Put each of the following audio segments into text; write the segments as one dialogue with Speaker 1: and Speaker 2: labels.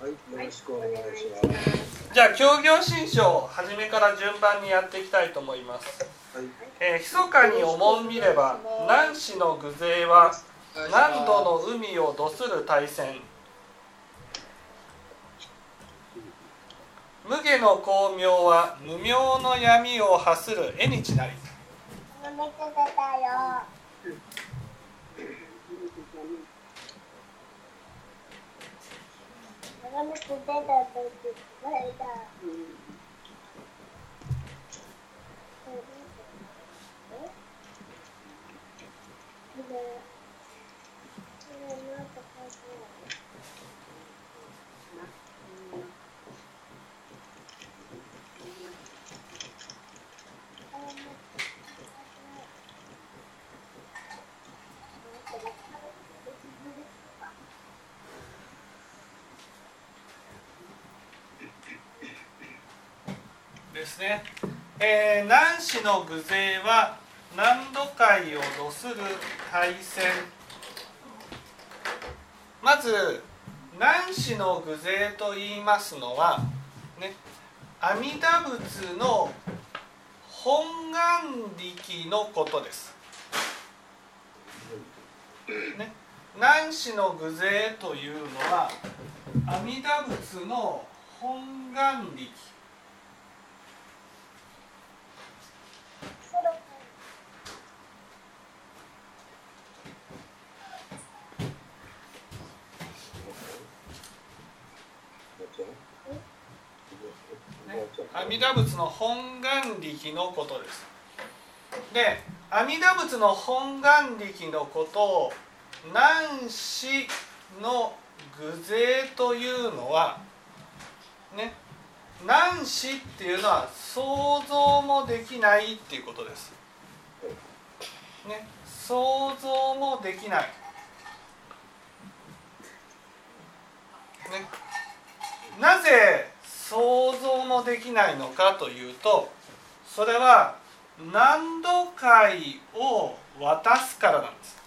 Speaker 1: はい、よろしくお願いします。
Speaker 2: じゃあ協業新書初めから順番にやっていきたいと思います。
Speaker 1: はい、
Speaker 2: えー、密かに思ん見れば南市の偶勢は何度の海を度する大戦無下の光明は無明の闇を発する縁日なり
Speaker 3: おめでとうだよ。おで。
Speaker 2: すね、えー、南市の偶勢は南土海を度する大戦？まず南市の偶勢と言いますのはね阿弥陀仏の本願力のことです。ね、南市の偶勢というのは阿弥陀仏の本願力阿弥陀仏の本願力のことです。で阿弥陀仏の本願力のことを南市の偶勢というのはね南市っていうのは想像もできないっていうことです。ね想像もできない。ね、なぜ想像もできないのかというとそれは何度海を渡すからなんです。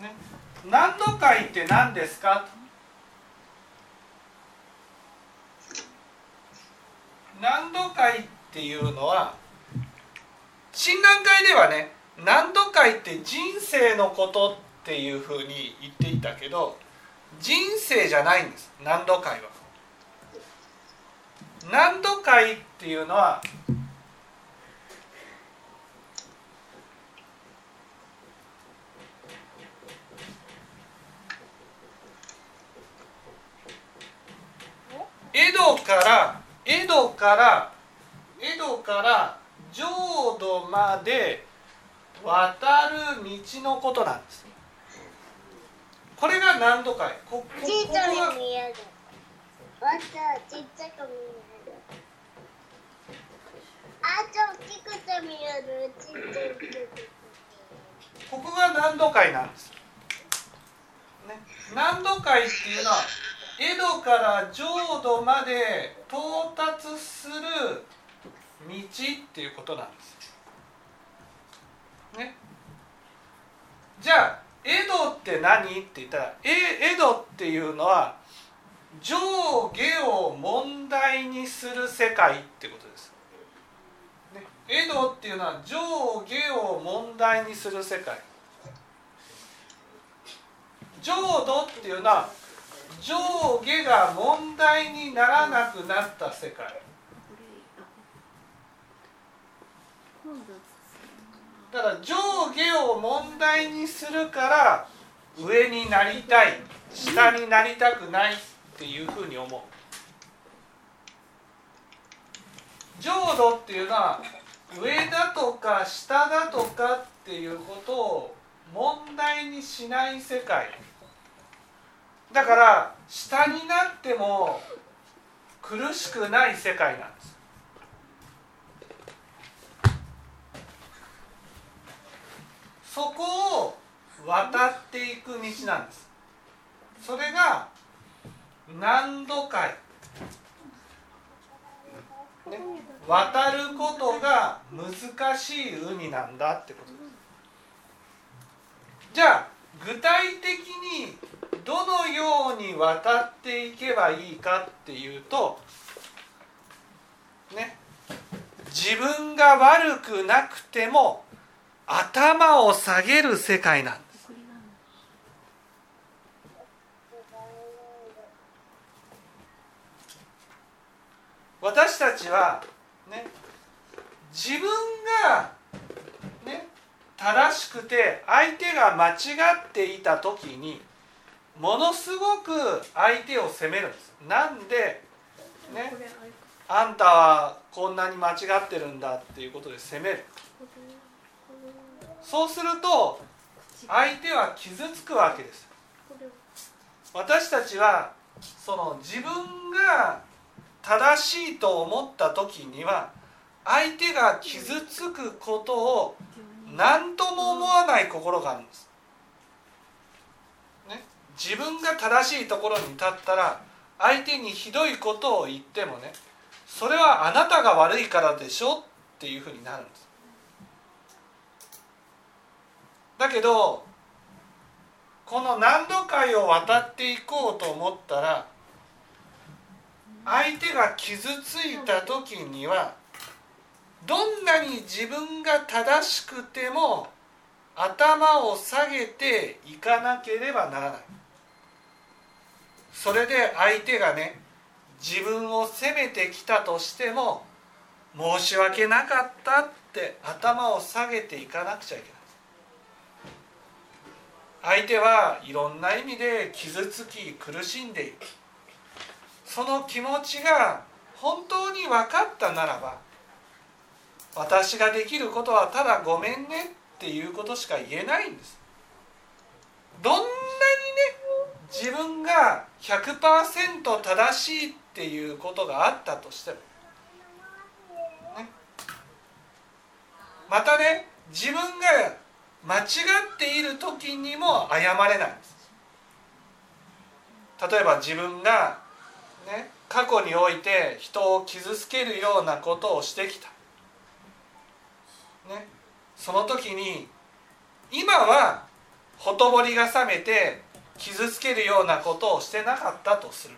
Speaker 2: ね、何度海って何ですか？何度海っていうのは診断会ではね何度海って人生のことっていうふうに言っていたけど人生じゃないんです何度会は。何度会っていうのは江戸から江戸から江戸から浄土まで渡る道のことなんです。これが何度かい？こここ
Speaker 3: ちっちゃく見える。わっちちっちゃく見える。あ、と大きくて見える。ちっちゃくて。
Speaker 2: ここが南土海なんです。ね、南土海っていうのは江戸から浄土まで到達する道っていうことなんです。ね、じゃあ江戸って何って言ったらえ江戸っていうのは上下を問題にする世界ってことです。ね、江戸っていうのは上下を問題にする世界浄土っていうのは上下が問題にならなくなった世界だから上下を問題にするから上になりたい下になりたくないっていうふうに思う。浄土っていうのは上だとか下だとかっていうことを問題にしない世界。だから下になっても苦しくない世界なんです。そこを渡っていく道なんです。それが何度海ね、渡ることが難しい海なんだってこと。ですじゃあ具体的にどのように渡っていけばいいかっていうとね。自分が悪くなくても頭を下げる世界なんです。私たちはね自分がね正しくて相手が間違っていた時にものすごく相手を責めるんです。なんでねあんたはこんなに間違ってるんだっていうことで責めるそうすると相手は傷つくわけです。私たちはその自分が正しいと思った時には相手が傷つくことを何とも思わない心があるんです、ね、自分が正しいところに立ったら相手にひどいことを言ってもねそれはあなたが悪いからでしょっていうふうになるんです。だけどこの何度かを渡っていこうと思ったら相手が傷ついた時にはどんなに自分が正しくても頭を下げていかなければならない。それで相手がね自分を責めてきたとしても申し訳なかったって頭を下げていかなくちゃいけない。相手はいろんな意味で傷つき苦しんでいるその気持ちが本当に分かったならば私ができることはただごめんねっていうことしか言えないんです。どんなにね自分が100%正しいっていうことがあったとしても、ね、またね自分が間違っている時にも謝れない例えば自分がね過去において人を傷つけるようなことをしてきた、ね、その時に今はほとぼりが冷めて傷つけるようなことをしてなかったとする。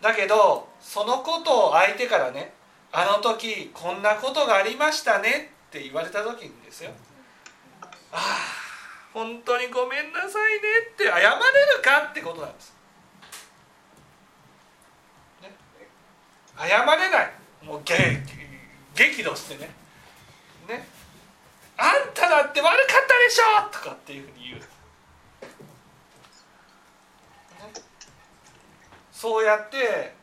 Speaker 2: だけどそのことを相手からねあの時こんなことがありましたねって言われた時にですよ。あ本当にごめんなさいねって謝れるかってことなんです、ね、謝れない。もう激怒してね。ね。あんただって悪かったでしょとかっていうふうに言う。ね。そうやって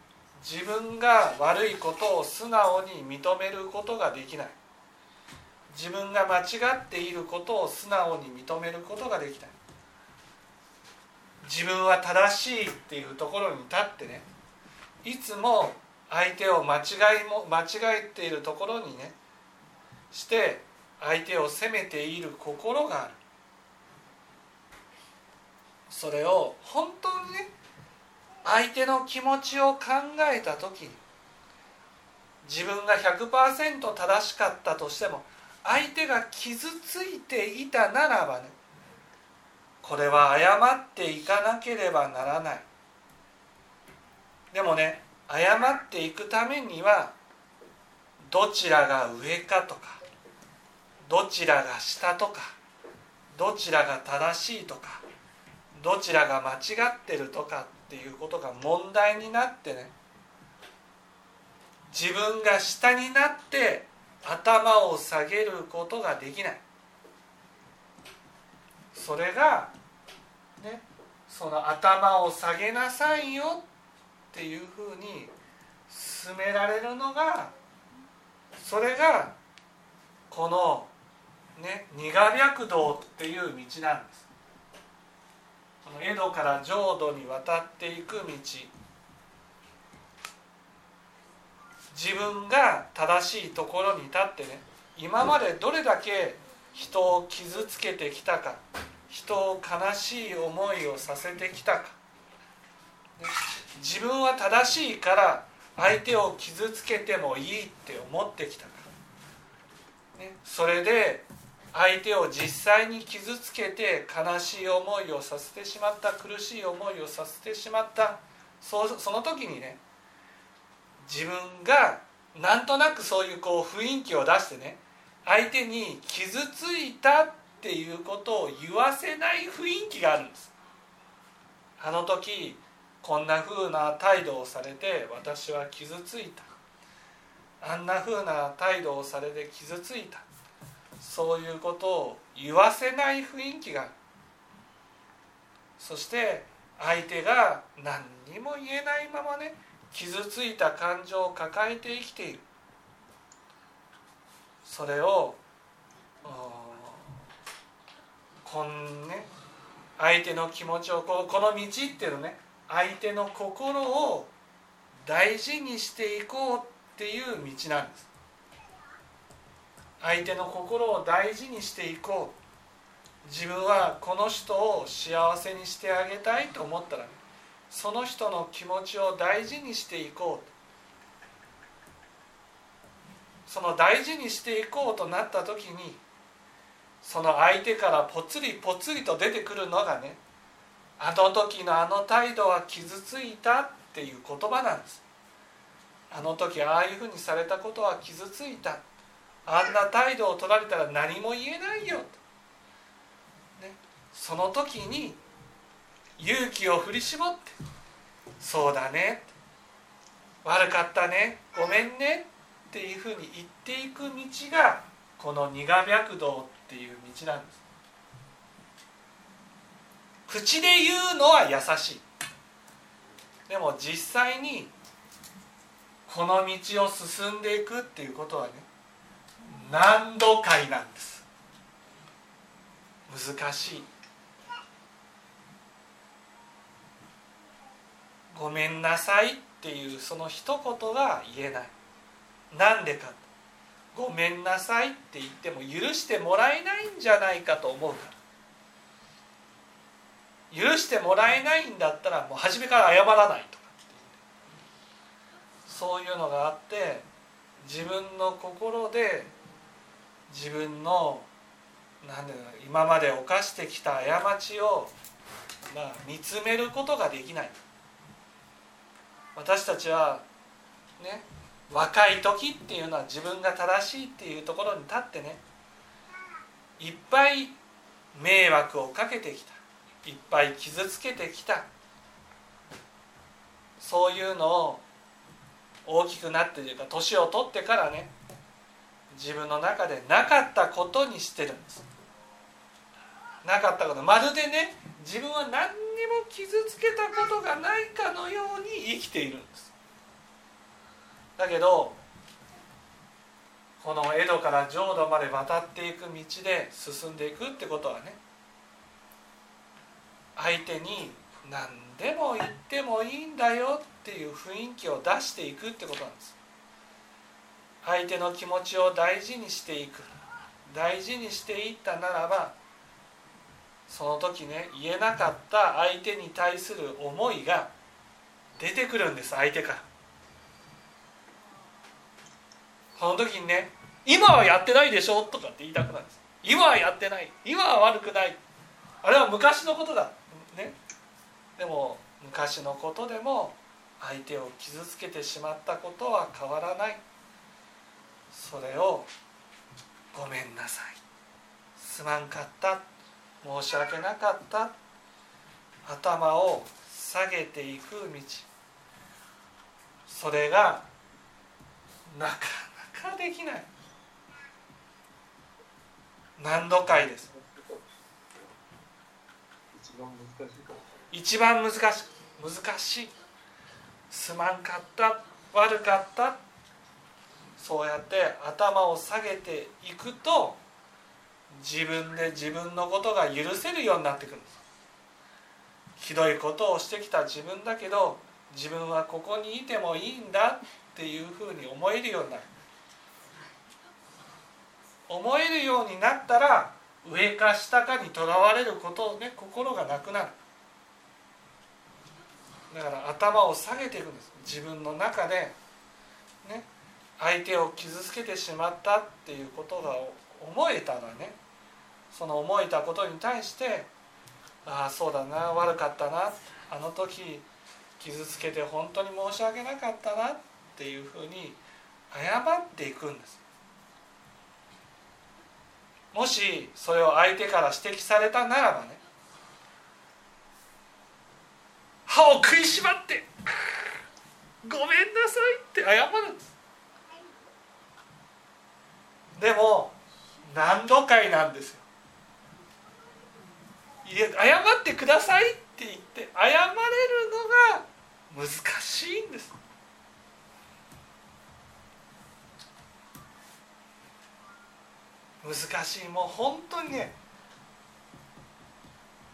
Speaker 2: 自分が悪いことを素直に認めることができない。自分が間違っていることを素直に認めることができない自分は正しいっていうところに立ってねいつも相手を間違いも間違えているところにねして相手を責めている心がある。それを本当にね相手の気持ちを考えた時に自分が100%正しかったとしても相手が傷ついていたならばねこれは謝っていかなければならない。でもね謝っていくためにはどちらが上かとかどちらが下とかどちらが正しいとかどちらが間違ってるとかっていうことが問題になってね自分が下になって頭を下げることができない。それがねその頭を下げなさいよっていうふうに進められるのがそれがこのね二河白道っていう道なんです。この江戸から浄土に渡っていく道。自分が正しいところに立ってね今までどれだけ人を傷つけてきたか人を悲しい思いをさせてきたか。自分は正しいから相手を傷つけてもいいって思ってきたか、ね、それで相手を実際に傷つけて悲しい思いをさせてしまった苦しい思いをさせてしまったその時にね自分がなんとなくそういうこう雰囲気を出してね相手に傷ついたっていうことを言わせない雰囲気があるんです。あの時こんな風な態度をされて私は傷ついた。あんな風な態度をされて傷ついた。そういうことを言わせない雰囲気がある。そして相手が何にも言えないままね傷ついた感情を抱えて生きている。それをこんね相手の気持ちをここの道っていうのね相手の心を大事にしていこうっていう道なんです。相手の心を大事にしていこう。自分はこの人を幸せにしてあげたいと思ったら、ね、その人の気持ちを大事にしていこうその大事にしていこうとなった時にその相手からぽつりぽつりと出てくるのがねあの時のあの態度は傷ついたっていう言葉なんです。あの時ああいうふうにされたことは傷ついた。あんな態度を取られたら何も言えないよ、ね、その時に勇気を振り絞って「そうだね」悪かったね。ごめんね。っていうふうに言っていく道がこの二我白道っていう道なんです。口で言うのは優しい。でも実際にこの道を進んでいくっていうことはね何度回なんです。難しい。ごめんなさいっていうその一言が言えない。なんでかごめんなさいって言っても許してもらえないんじゃないかと思うから許してもらえないんだったらもう初めから謝らないとかそういうのがあって自分の心で自分の何ていうの今まで犯してきた過ちを、まあ、見つめることができない。私たちはね若い時っていうのは自分が正しいっていうところに立ってねいっぱい迷惑をかけてきたいっぱい傷つけてきたそういうのを大きくなってというか年を取ってからね自分の中でなかったことにしてるんです。なかったこと。まるでね自分は何にも傷つけたことがないかのように生きているんです。だけどこの江戸から浄土まで渡っていく道で進んでいくってことはね相手に何でも言ってもいいんだよっていう雰囲気を出していくってことなんです。相手の気持ちを大事にしていく。大事にしていったならばその時ね言えなかった相手に対する思いが出てくるんです相手から。その時にね「今はやってないでしょ」とかって言いたくなるんです今はやってない今は悪くないあれは昔のことだ。ね。でも昔のことでも相手を傷つけてしまったことは変わらない。それを「ごめんなさい」「すまんかった」「申し訳なかった」頭を下げていく道。それがなかなかできない。何度回です。一番難しい。難しい。すまんかった。悪かった。そうやって頭を下げていくと自分で自分のことが許せるようになってくるんですひどいことをしてきた自分だけど自分はここにいてもいいんだっていうふうに思えるようになる。思えるようになったら上か下かにとらわれることをね心がなくなる。だから頭を下げていくんです。自分の中でね相手を傷つけてしまったっていうことが思えたらね。その思えたことに対してああそうだな悪かったなあの時傷つけて本当に申し訳なかったなっていうふうに謝っていくんです。もしそれを相手から指摘されたならばね歯を食いしばって「ごめんなさい」って謝る。んですでも何度かいなんですよ。いや謝ってくださいって言って謝れるのが難しいんです。難しい。もう本当にね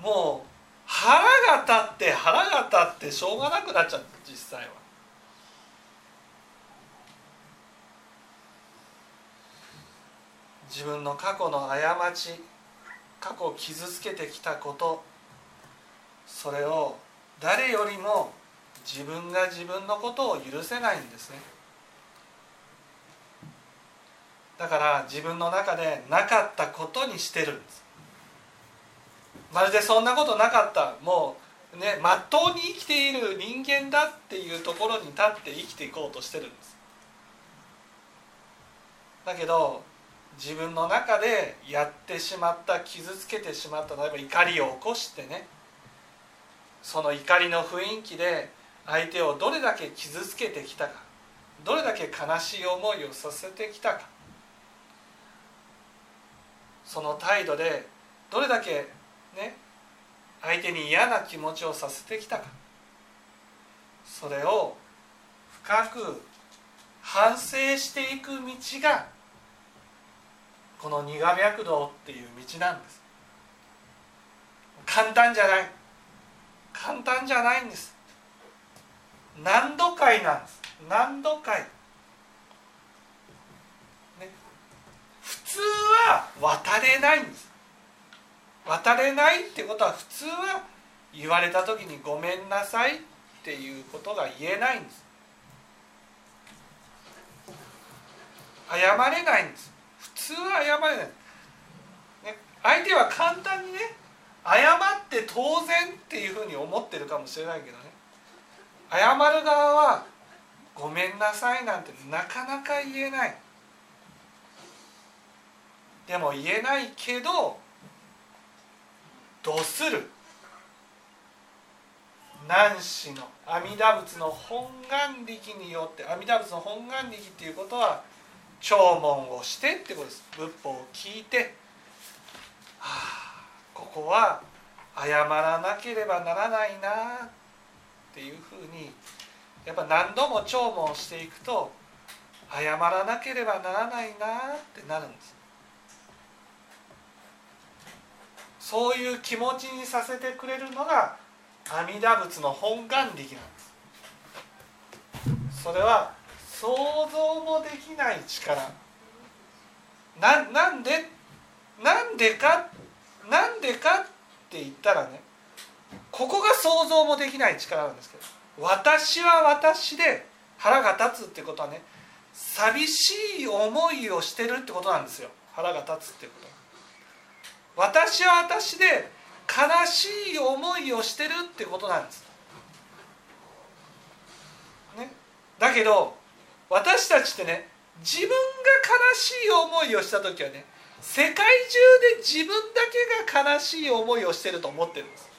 Speaker 2: もう腹が立って腹が立ってしょうがなくなっちゃう実際は。自分の過去の過ち過去を傷つけてきたことそれを誰よりも自分が自分のことを許せないんですね。だから自分の中でなかったことにしてるんです。まるでそんなことなかった。もうねまっとうに生きている人間だっていうところに立って生きていこうとしてるんです。だけど自分の中でやってしまった傷つけてしまった例えば怒りを起こしてねその怒りの雰囲気で相手をどれだけ傷つけてきたかどれだけ悲しい思いをさせてきたかその態度でどれだけね相手に嫌な気持ちをさせてきたかそれを深く反省していく道がこの苦脈道っていう道なんです。簡単じゃない。簡単じゃないんです。何度かいなんです。何度かい、ね、普通は渡れないんです。渡れないってことは普通は言われた時に「ごめんなさい」っていうことが言えないんです。謝れないんです。通は謝れない、ね、相手は簡単にね謝って当然っていうふうに思ってるかもしれないけどね。謝る側は「ごめんなさい」なんてなかなか言えない。でも言えないけど度する？南子の？阿弥陀仏の本願力によって阿弥陀仏の本願力っていうことは聴聞をしてってことです。仏法を聞いて、はあ、ここは謝らなければならないなっていうふうにやっぱ何度も聴聞していくと謝らなければならないなってなるんです。そういう気持ちにさせてくれるのが阿弥陀仏の本願力なんです。それは想像もできない力。ななんでなんでかなんでかって言ったらねここが想像もできない力なんですけど私は私で腹が立つってことはね寂しい思いをしてるってことなんですよ。腹が立つってことは。私は私で悲しい思いをしてるってことなんです、ね、だけど私たちってね自分が悲しい思いをした時はね世界中で自分だけが悲しい思いをしてると思ってるんです。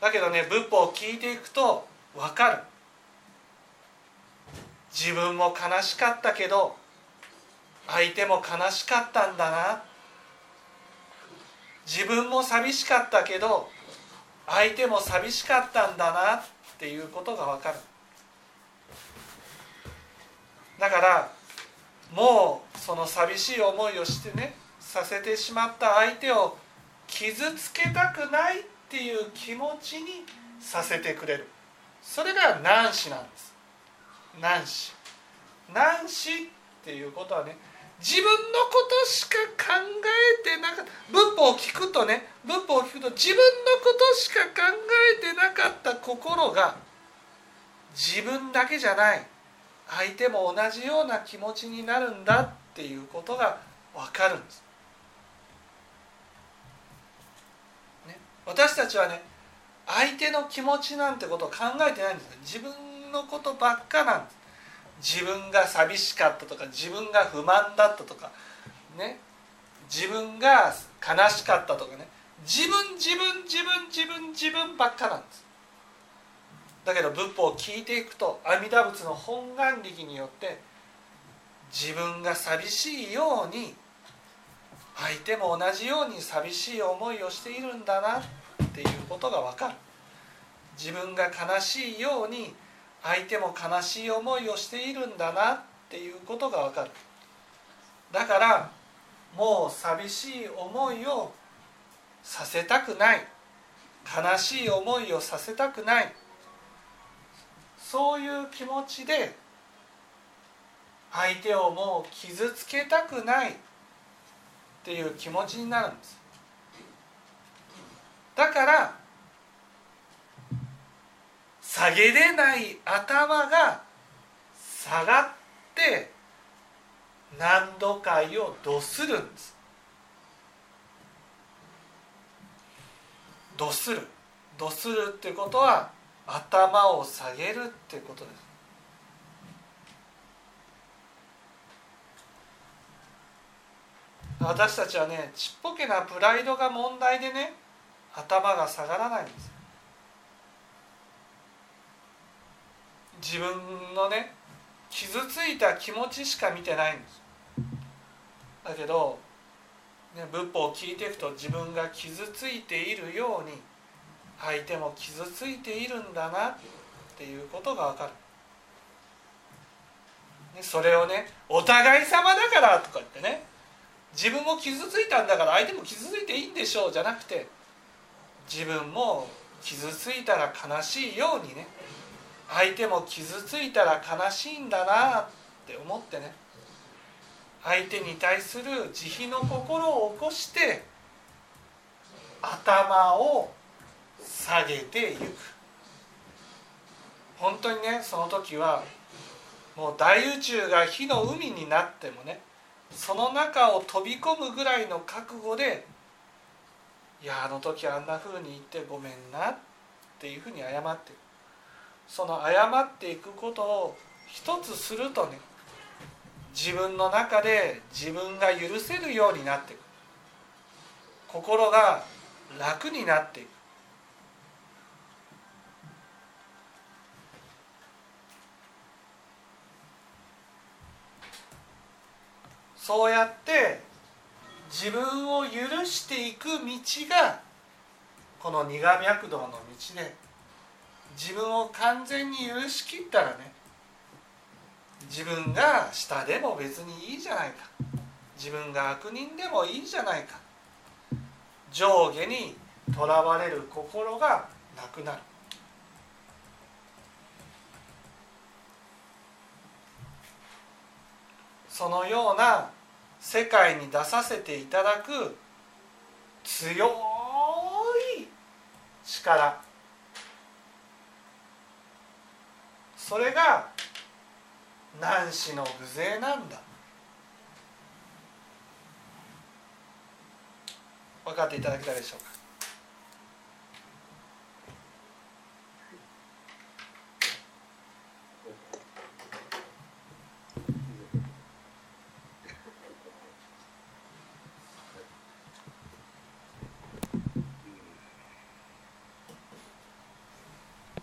Speaker 2: だけどね仏法を聞いていくと分かる。自分も悲しかったけど相手も悲しかったんだな。自分も寂しかったけど相手も寂しかったんだなっていうことが分かる。だからもうその寂しい思いをしてねさせてしまった相手を傷つけたくないっていう気持ちにさせてくれる。それが難子なんです。難子。難子っていうことはね自分のことしか考えてなかった。仏法を聞くとね仏法を聞くと自分のことしか考えてなかった心が自分だけじゃない。相手も同じような気持ちになるんだっていうことが分かるんです、ね、私たちはね相手の気持ちなんてことを考えてないんです自分のことばっかなんです。自分が寂しかったとか自分が不満だったとかね。自分が悲しかったとかね。自分自分自分自分自分ばっかなんです。だけど仏法を聞いていくと阿弥陀仏の本願力によって自分が寂しいように相手も同じように寂しい思いをしているんだなっていうことが分かる。自分が悲しいように相手も悲しい思いをしているんだなっていうことが分かる。だからもう寂しい思いをさせたくない。悲しい思いをさせたくない。そういう気持ちで相手をもう傷つけたくないっていう気持ちになるんです。だから下げれない頭が下がって何度かを度するんです。度する。度するっていうことは頭を下げるっていうことです。私たちはねちっぽけなプライドが問題でね頭が下がらないんです。自分のね傷ついた気持ちしか見てないんです。だけど、ね、仏法を聞いていくと自分が傷ついているように相手も傷ついているんだなっていうことが分かる。それをねお互い様だからとか言ってね自分も傷ついたんだから相手も傷ついていいんでしょうじゃなくて自分も傷ついたら悲しいようにね相手も傷ついたら悲しいんだなって思ってね相手に対する慈悲の心を起こして頭を下げていく。本当にねその時はもう大宇宙が火の海になってもねその中を飛び込むぐらいの覚悟でいやあの時あんなふうに言ってごめんなっていうふうに謝ってその謝っていくことを一つするとね自分の中で自分が許せるようになっていく。心が楽になっていく。そうやって自分を許していく道がこの二河脈道の道で自分を完全に許しきったらね自分が下でも別にいいじゃないか。自分が悪人でもいいじゃないか。上下にとらわれる心がなくなる。そのような世界に出させていただく強い力。それが男子の偶勢なんだ。分かっていただけたでしょうか？